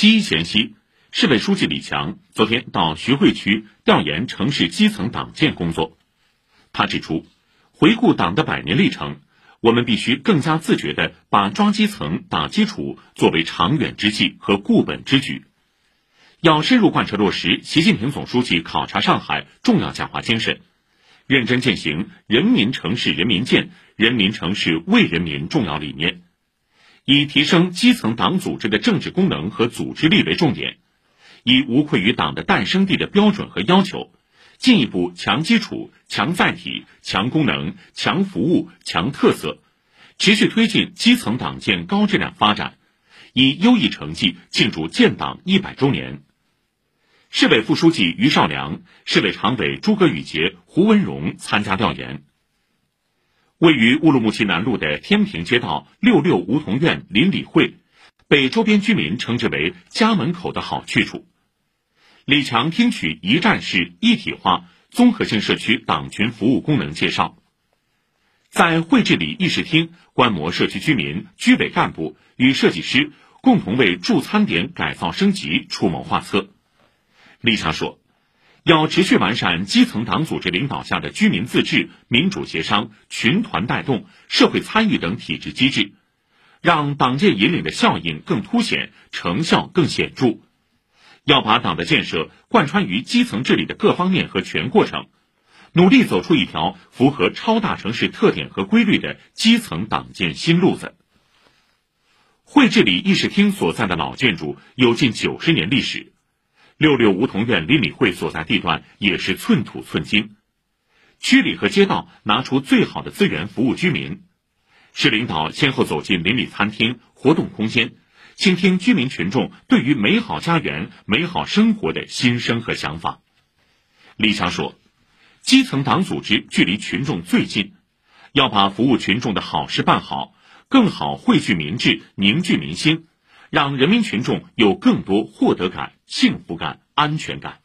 七一前夕，市委书记李强昨天到徐汇区调研城市基层党建工作。他指出，回顾党的百年历程，我们必须更加自觉地把抓基层、打基础作为长远之计和固本之举。要深入贯彻落实习近平总书记考察上海重要讲话精神，认真践行“人民城市人民建，人民城市为人民”重要理念。以提升基层党组织的政治功能和组织力为重点，以无愧于党的诞生地的标准和要求，进一步强基础、强载体、强功能、强服务、强特色，持续推进基层党建高质量发展，以优异成绩庆祝建党一百周年。市委副书记于绍良、市委常委诸葛宇杰、胡文荣参加调研。位于乌鲁木齐南路的天平街道六六梧桐苑邻里会，被周边居民称之为“家门口的好去处”。李强听取一站式一体化综合性社区党群服务功能介绍，在会治理议事厅观摩社区居民、居委干部与设计师共同为助餐点改造升级出谋划策。李强说。要持续完善基层党组织领导下的居民自治、民主协商、群团带动、社会参与等体制机制，让党建引领的效应更凸显、成效更显著。要把党的建设贯穿于基层治理的各方面和全过程，努力走出一条符合超大城市特点和规律的基层党建新路子。会治理议事厅所在的老建筑有近九十年历史。六六梧桐院邻里会所在地段也是寸土寸金，区里和街道拿出最好的资源服务居民。市领导先后走进邻里餐厅、活动空间，倾听居民群众对于美好家园、美好生活的心声和想法。李强说：“基层党组织距离群众最近，要把服务群众的好事办好，更好汇聚民智、凝聚民心。”让人民群众有更多获得感、幸福感、安全感。